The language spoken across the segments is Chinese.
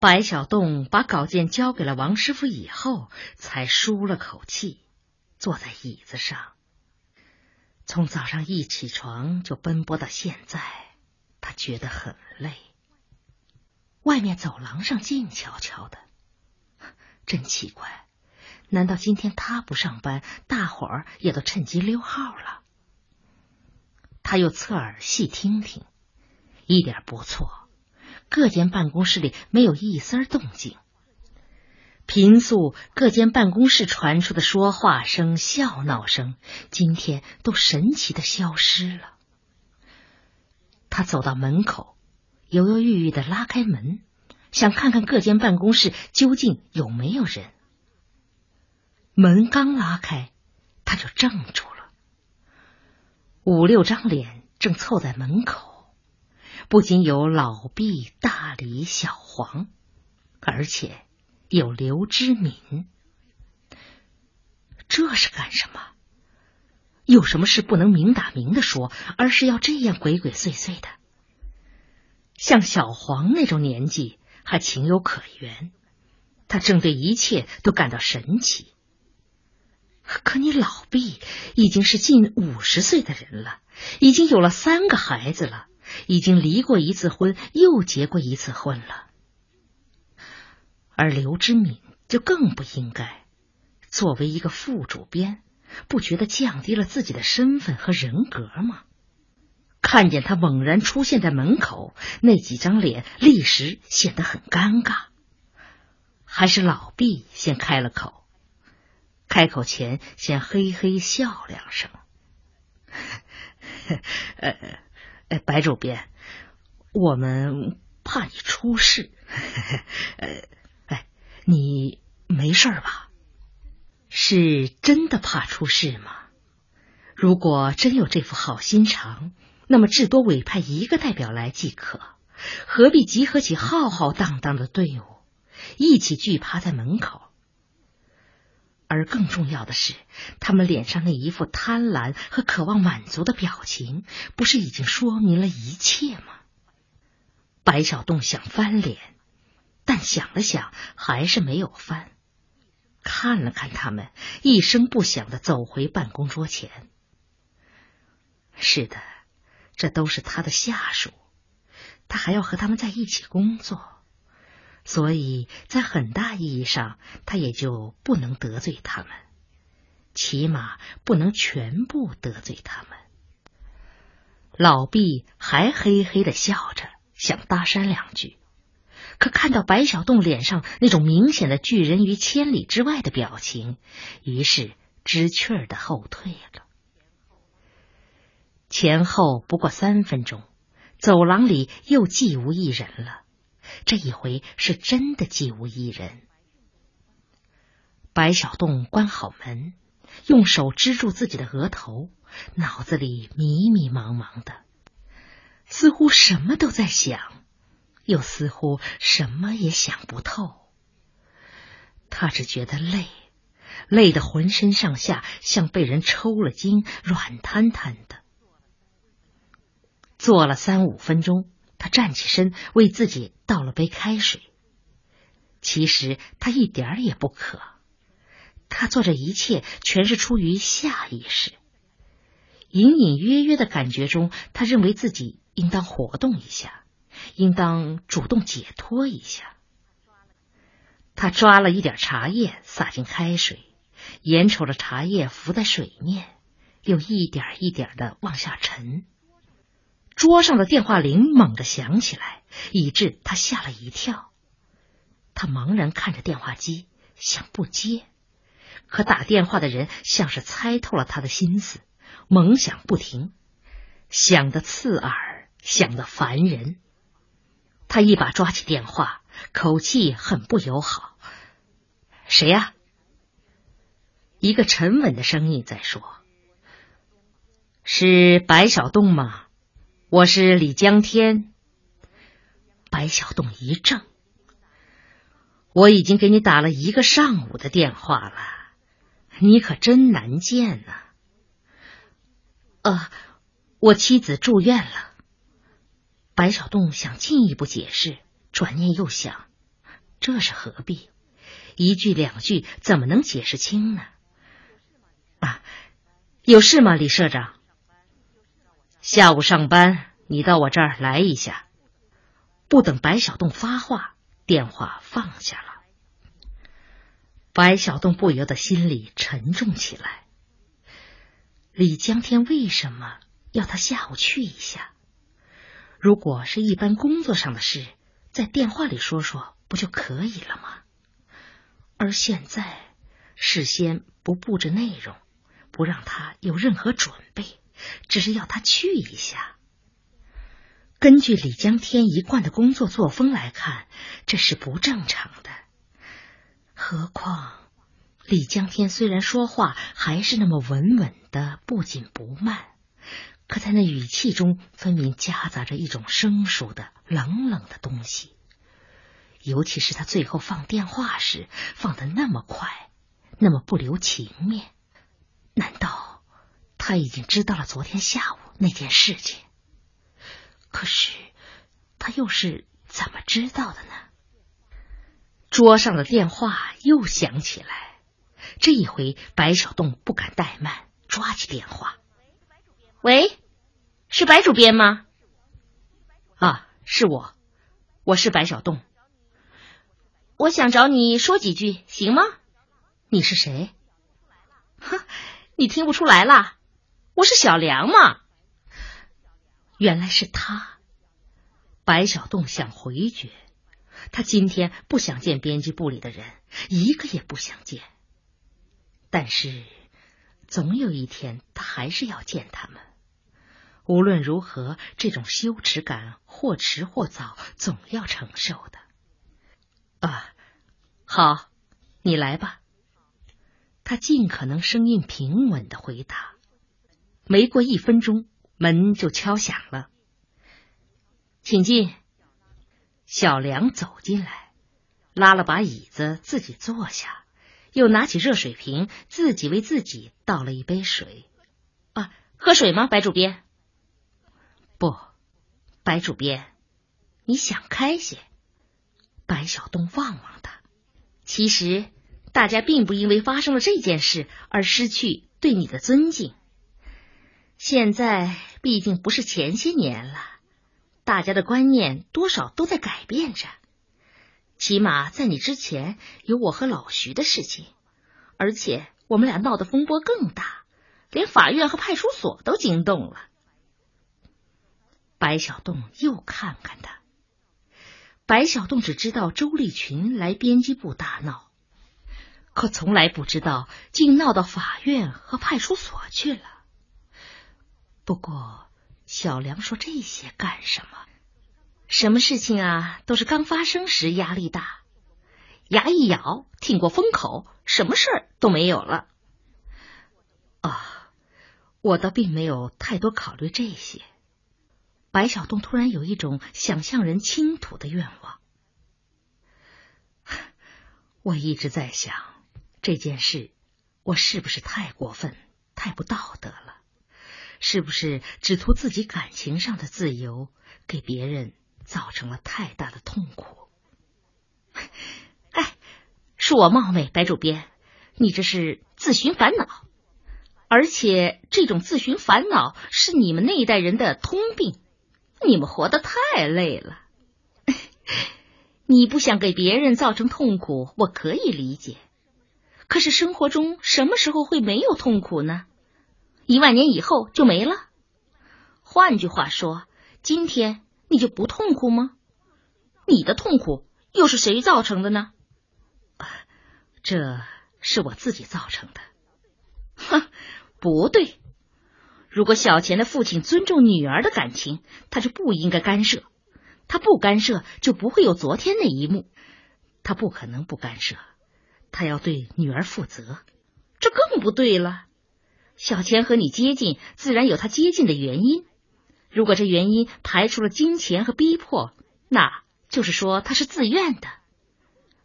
白小洞把稿件交给了王师傅以后，才舒了口气，坐在椅子上。从早上一起床就奔波到现在，他觉得很累。外面走廊上静悄悄的，真奇怪，难道今天他不上班，大伙儿也都趁机溜号了？他又侧耳细听听，一点不错，各间办公室里没有一丝动静。平素各间办公室传出的说话声、笑闹声，今天都神奇的消失了。他走到门口，犹犹豫豫的拉开门，想看看各间办公室究竟有没有人。门刚拉开，他就怔住了。五六张脸正凑在门口，不仅有老毕、大李、小黄，而且。有刘知敏，这是干什么？有什么事不能明打明的说，而是要这样鬼鬼祟祟的？像小黄那种年纪还情有可原，他正对一切都感到神奇。可你老毕已经是近五十岁的人了，已经有了三个孩子了，已经离过一次婚，又结过一次婚了。而刘知敏就更不应该，作为一个副主编，不觉得降低了自己的身份和人格吗？看见他猛然出现在门口，那几张脸立时显得很尴尬。还是老毕先开了口，开口前先嘿嘿笑两声。呃 呃，白主编，我们怕你出事，呃。哎你没事吧？是真的怕出事吗？如果真有这副好心肠，那么至多委派一个代表来即可，何必集合起浩浩荡荡的队伍，一起聚趴在门口？而更重要的是，他们脸上那一副贪婪和渴望满足的表情，不是已经说明了一切吗？白小栋想翻脸。但想了想，还是没有翻。看了看他们，一声不响的走回办公桌前。是的，这都是他的下属，他还要和他们在一起工作，所以在很大意义上，他也就不能得罪他们，起码不能全部得罪他们。老毕还嘿嘿的笑着，想搭讪两句。可看到白小洞脸上那种明显的拒人于千里之外的表情，于是知趣儿的后退了。前后不过三分钟，走廊里又寂无一人了。这一回是真的寂无一人。白小洞关好门，用手支住自己的额头，脑子里迷迷茫茫的，似乎什么都在想。又似乎什么也想不透，他只觉得累，累得浑身上下像被人抽了筋，软瘫瘫的。坐了三五分钟，他站起身为自己倒了杯开水。其实他一点儿也不渴，他做这一切全是出于下意识，隐隐约约的感觉中，他认为自己应当活动一下。应当主动解脱一下。他抓了一点茶叶，洒进开水，眼瞅着茶叶浮在水面，又一点一点的往下沉。桌上的电话铃猛地响起来，以致他吓了一跳。他茫然看着电话机，想不接，可打电话的人像是猜透了他的心思，猛响不停，响得刺耳，响得烦人。他一把抓起电话，口气很不友好：“谁呀？”一个沉稳的声音在说：“是白小栋吗？我是李江天。”白小洞一怔：“我已经给你打了一个上午的电话了，你可真难见呐。”“呃，我妻子住院了。”白小洞想进一步解释，转念又想，这是何必？一句两句怎么能解释清呢？啊，有事吗，李社长？下午上班，你到我这儿来一下。不等白小栋发话，电话放下了。白小栋不由得心里沉重起来。李江天为什么要他下午去一下？如果是一般工作上的事，在电话里说说不就可以了吗？而现在事先不布置内容，不让他有任何准备，只是要他去一下。根据李江天一贯的工作作风来看，这是不正常的。何况李江天虽然说话还是那么稳稳的、不紧不慢，可在那语气中分明夹杂着一种生疏的、冷冷的东西。尤其是他最后放电话时，放的那么快，那么不留情面。难道他已经知道了昨天下午那件事情？可是他又是怎么知道的呢？桌上的电话又响起来，这一回白小栋不敢怠慢，抓起电话：“喂，是白主编吗？啊，是我，我是白小栋。我想找你说几句，行吗？你是谁？哼，你听不出来啦？我是小梁嘛。原来是他。白小栋想回绝。他今天不想见编辑部里的人，一个也不想见。但是，总有一天他还是要见他们。无论如何，这种羞耻感或迟或早总要承受的。啊，好，你来吧。他尽可能声音平稳的回答。没过一分钟，门就敲响了。请进。小梁走进来，拉了把椅子自己坐下，又拿起热水瓶，自己为自己倒了一杯水。啊，喝水吗，白主编？不，白主编，你想开些。白小东望望他，其实大家并不因为发生了这件事而失去对你的尊敬。现在毕竟不是前些年了。大家的观念多少都在改变着，起码在你之前有我和老徐的事情，而且我们俩闹的风波更大，连法院和派出所都惊动了。白小栋又看看他，白小栋只知道周立群来编辑部大闹，可从来不知道竟闹到法院和派出所去了。不过。小梁说这些干什么？什么事情啊？都是刚发生时压力大，牙一咬，挺过风口，什么事儿都没有了。啊，我倒并没有太多考虑这些。白小东突然有一种想向人倾吐的愿望。我一直在想这件事，我是不是太过分、太不道德了？是不是只图自己感情上的自由，给别人造成了太大的痛苦？哎，恕我冒昧，白主编，你这是自寻烦恼，而且这种自寻烦恼是你们那一代人的通病。你们活得太累了，你不想给别人造成痛苦，我可以理解。可是生活中什么时候会没有痛苦呢？一万年以后就没了。换句话说，今天你就不痛苦吗？你的痛苦又是谁造成的呢？这是我自己造成的。哼，不对。如果小钱的父亲尊重女儿的感情，他就不应该干涉。他不干涉，就不会有昨天那一幕。他不可能不干涉，他要对女儿负责。这更不对了。小钱和你接近，自然有他接近的原因。如果这原因排除了金钱和逼迫，那就是说他是自愿的。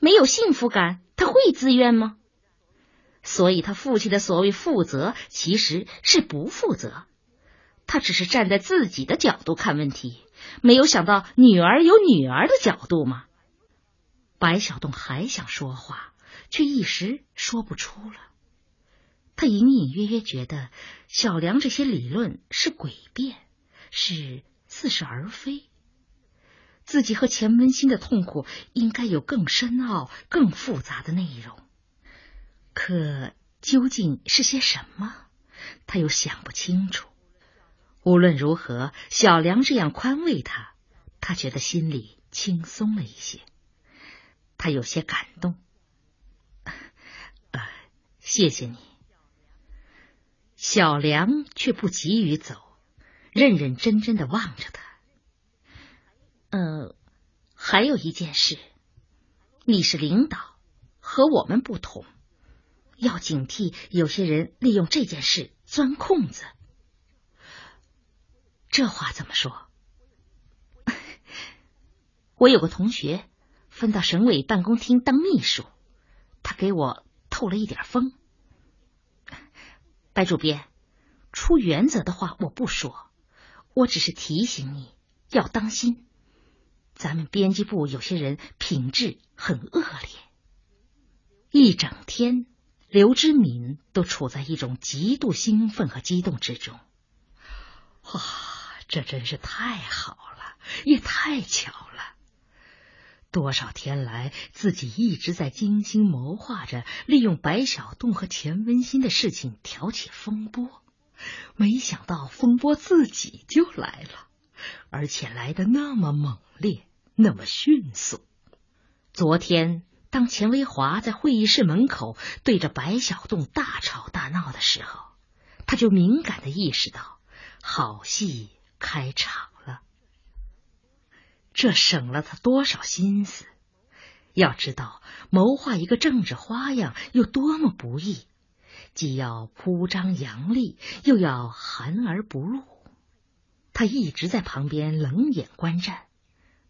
没有幸福感，他会自愿吗？所以他父亲的所谓负责，其实是不负责。他只是站在自己的角度看问题，没有想到女儿有女儿的角度吗？白小栋还想说话，却一时说不出了。他隐隐约约觉得小梁这些理论是诡辩，是似是而非。自己和钱文新的痛苦应该有更深奥、更复杂的内容，可究竟是些什么，他又想不清楚。无论如何，小梁这样宽慰他，他觉得心里轻松了一些。他有些感动，呃，谢谢你。小梁却不急于走，认认真真的望着他。呃，还有一件事，你是领导，和我们不同，要警惕有些人利用这件事钻空子。这话怎么说？我有个同学。分到省委办公厅当秘书，他给我透了一点风。白主编，出原则的话我不说，我只是提醒你要当心。咱们编辑部有些人品质很恶劣。一整天，刘知敏都处在一种极度兴奋和激动之中。哇，这真是太好了，也太巧了。多少天来，自己一直在精心谋划着利用白小栋和钱文新的事情挑起风波，没想到风波自己就来了，而且来的那么猛烈，那么迅速。昨天，当钱维华在会议室门口对着白小栋大吵大闹的时候，他就敏感的意识到，好戏开场。这省了他多少心思？要知道，谋划一个政治花样有多么不易，既要铺张扬丽，又要含而不露。他一直在旁边冷眼观战，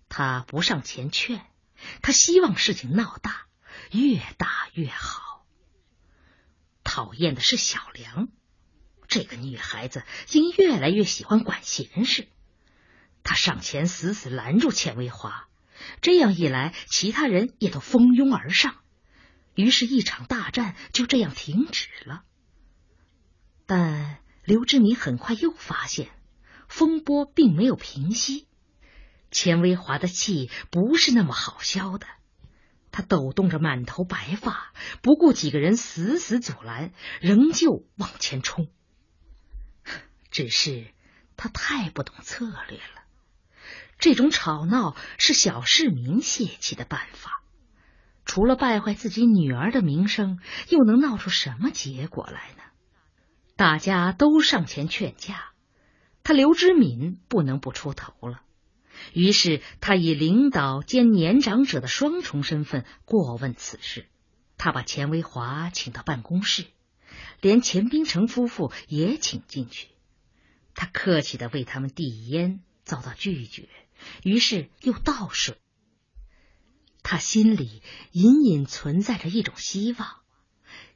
他不上前劝，他希望事情闹大，越大越好。讨厌的是小梁，这个女孩子竟越来越喜欢管闲事。他上前死死拦住钱维华，这样一来，其他人也都蜂拥而上，于是，一场大战就这样停止了。但刘志敏很快又发现，风波并没有平息，钱维华的气不是那么好消的。他抖动着满头白发，不顾几个人死死阻拦，仍旧往前冲。只是他太不懂策略了。这种吵闹是小市民泄气的办法，除了败坏自己女儿的名声，又能闹出什么结果来呢？大家都上前劝架，他刘知敏不能不出头了。于是他以领导兼年长者的双重身份过问此事。他把钱维华请到办公室，连钱冰城夫妇也请进去。他客气的为他们递烟，遭到拒绝。于是又倒水。他心里隐隐存在着一种希望，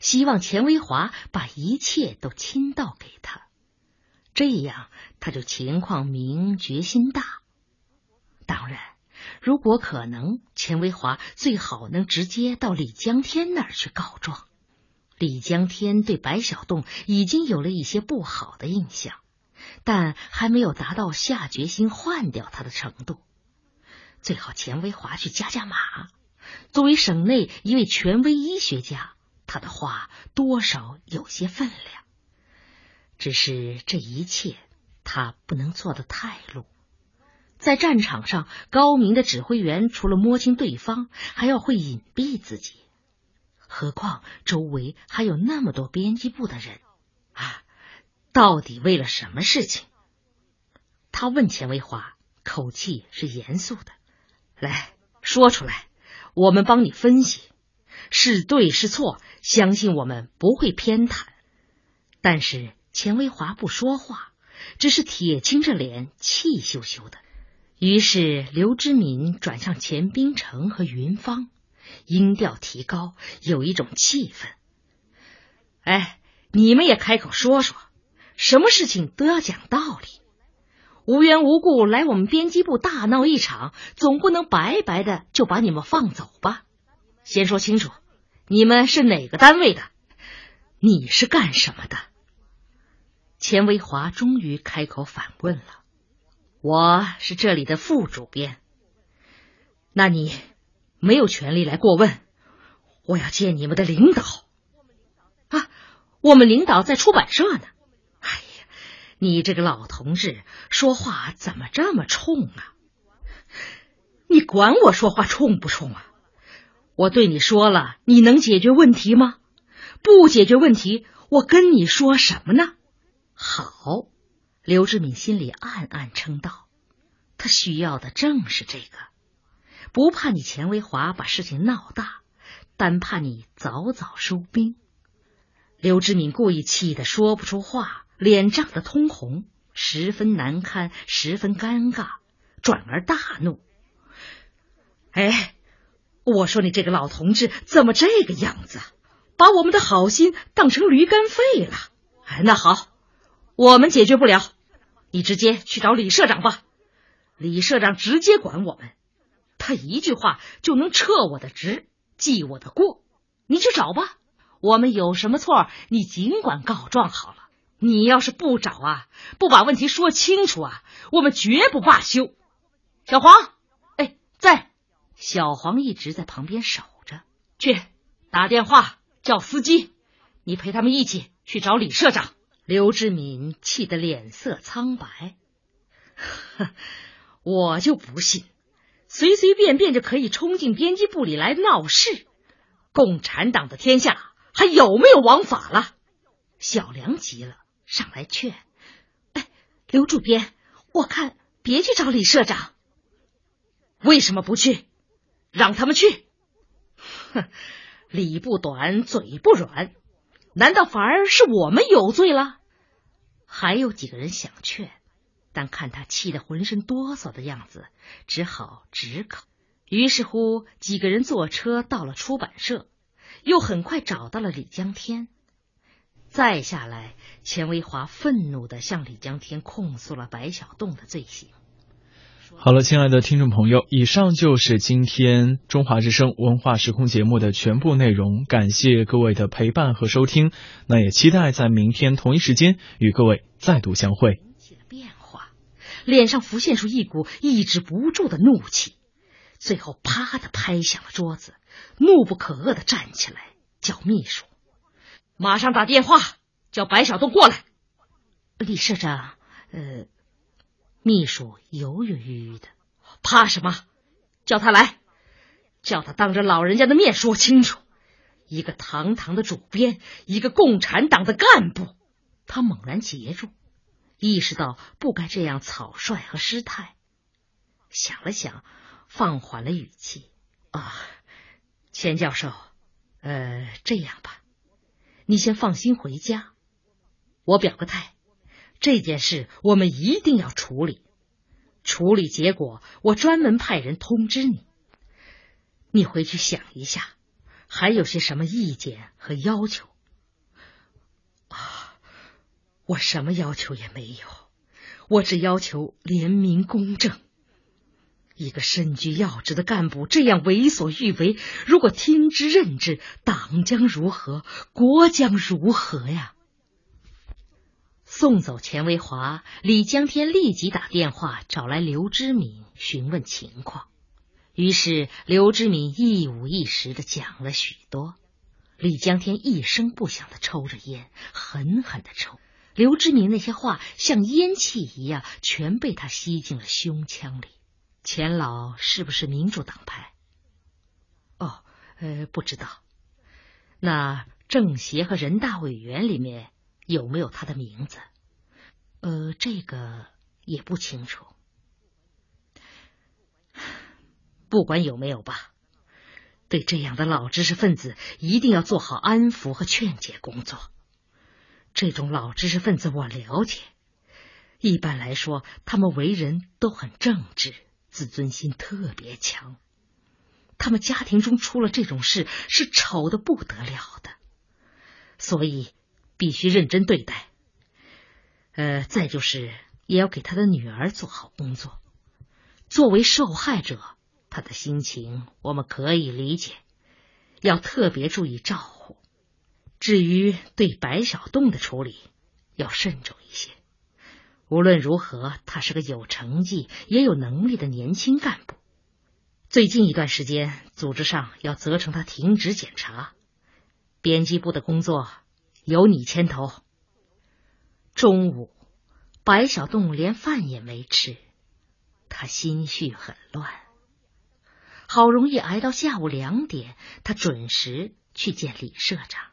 希望钱维华把一切都倾倒给他，这样他就情况明，决心大。当然，如果可能，钱维华最好能直接到李江天那儿去告状。李江天对白小栋已经有了一些不好的印象。但还没有达到下决心换掉他的程度，最好钱维华去加加码。作为省内一位权威医学家，他的话多少有些分量。只是这一切他不能做的太露。在战场上，高明的指挥员除了摸清对方，还要会隐蔽自己。何况周围还有那么多编辑部的人啊！到底为了什么事情？他问钱维华，口气是严肃的：“来说出来，我们帮你分析，是对是错，相信我们不会偏袒。”但是钱维华不说话，只是铁青着脸，气羞羞的。于是刘知敏转向钱冰城和云芳，音调提高，有一种气氛：“哎，你们也开口说说。”什么事情都要讲道理，无缘无故来我们编辑部大闹一场，总不能白白的就把你们放走吧？先说清楚，你们是哪个单位的？你是干什么的？钱维华终于开口反问了：“我是这里的副主编。那你没有权利来过问。我要见你们的领导。啊，我们领导在出版社呢。你这个老同志说话怎么这么冲啊？你管我说话冲不冲啊？我对你说了，你能解决问题吗？”不解决问题，我跟你说什么呢？好，刘志敏心里暗暗称道，他需要的正是这个，不怕你钱维华把事情闹大，单怕你早早收兵。刘志敏故意气得说不出话，脸涨得通红，十分难堪，十分尴尬，转而大怒：“哎，我说你这个老同志怎么这个样子？”把我们的好心当成驴肝肺了？哎那好，我们解决不了，你直接去找李社长吧。李社长直接管我们，他一句话就能撤我的职，记我的过。你去找吧，我们有什么错，你尽管告状好了。你要是不找啊，不把问题说清楚啊，我们绝不罢休。小黄，哎，在。小黄一直在旁边守着，去打电话。叫司机，你陪他们一起去找李社长。刘志敏气得脸色苍白，我就不信，随随便便就可以冲进编辑部里来闹事。共产党的天下还有没有王法了？小梁急了，上来劝：“哎，刘主编，我看别去找李社长。为什么不去？让他们去。”哼。理不短，嘴不软，难道反而是我们有罪了？还有几个人想劝，但看他气得浑身哆嗦的样子，只好止口。于是乎，几个人坐车到了出版社，又很快找到了李江天。再下来，钱维华愤怒的向李江天控诉了白小栋的罪行。好了，亲爱的听众朋友，以上就是今天中华之声文化时空节目的全部内容。感谢各位的陪伴和收听，那也期待在明天同一时间与各位再度相会。起了变化，脸上浮现出一股抑制不住的怒气，最后啪的拍响了桌子，怒不可遏的站起来，叫秘书马上打电话叫白小东过来。李社长，呃。秘书犹犹豫豫的，怕什么？叫他来，叫他当着老人家的面说清楚。一个堂堂的主编，一个共产党的干部，他猛然截住，意识到不该这样草率和失态。想了想，放缓了语气：“啊，钱教授，呃，这样吧，你先放心回家，我表个态。”这件事我们一定要处理，处理结果我专门派人通知你。你回去想一下，还有些什么意见和要求？啊，我什么要求也没有，我只要求廉明公正。一个身居要职的干部这样为所欲为，如果听之任之，党将如何？国将如何呀？送走钱维华，李江天立即打电话找来刘知敏询问情况。于是刘知敏一五一十的讲了许多。李江天一声不响的抽着烟，狠狠的抽。刘知敏那些话像烟气一样，全被他吸进了胸腔里。钱老是不是民主党派？哦，呃，不知道。那政协和人大委员里面。有没有他的名字？呃，这个也不清楚。不管有没有吧，对这样的老知识分子，一定要做好安抚和劝解工作。这种老知识分子我了解，一般来说，他们为人都很正直，自尊心特别强。他们家庭中出了这种事，是丑的不得了的，所以。必须认真对待，呃，再就是也要给他的女儿做好工作。作为受害者，他的心情我们可以理解，要特别注意照顾。至于对白小栋的处理，要慎重一些。无论如何，他是个有成绩也有能力的年轻干部。最近一段时间，组织上要责成他停职检查，编辑部的工作由你牵头。中午，白小栋连饭也没吃，他心绪很乱。好容易挨到下午两点，他准时去见李社长。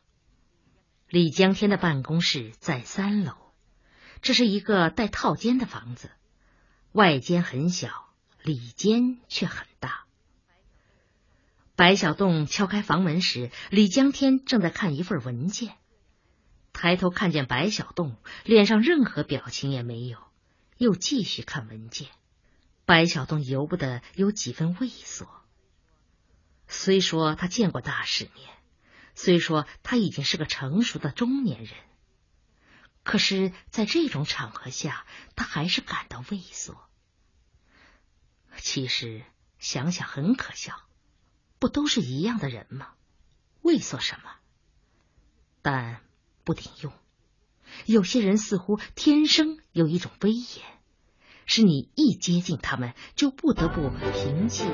李江天的办公室在三楼，这是一个带套间的房子，外间很小，里间却很大。白小栋敲开房门时，李江天正在看一份文件。抬头看见白小栋，脸上任何表情也没有，又继续看文件。白小栋由不得有几分畏缩。虽说他见过大世面，虽说他已经是个成熟的中年人，可是，在这种场合下，他还是感到畏缩。其实想想很可笑，不都是一样的人吗？畏缩什么？但。不顶用，有些人似乎天生有一种威严，是你一接近他们就不得不平气。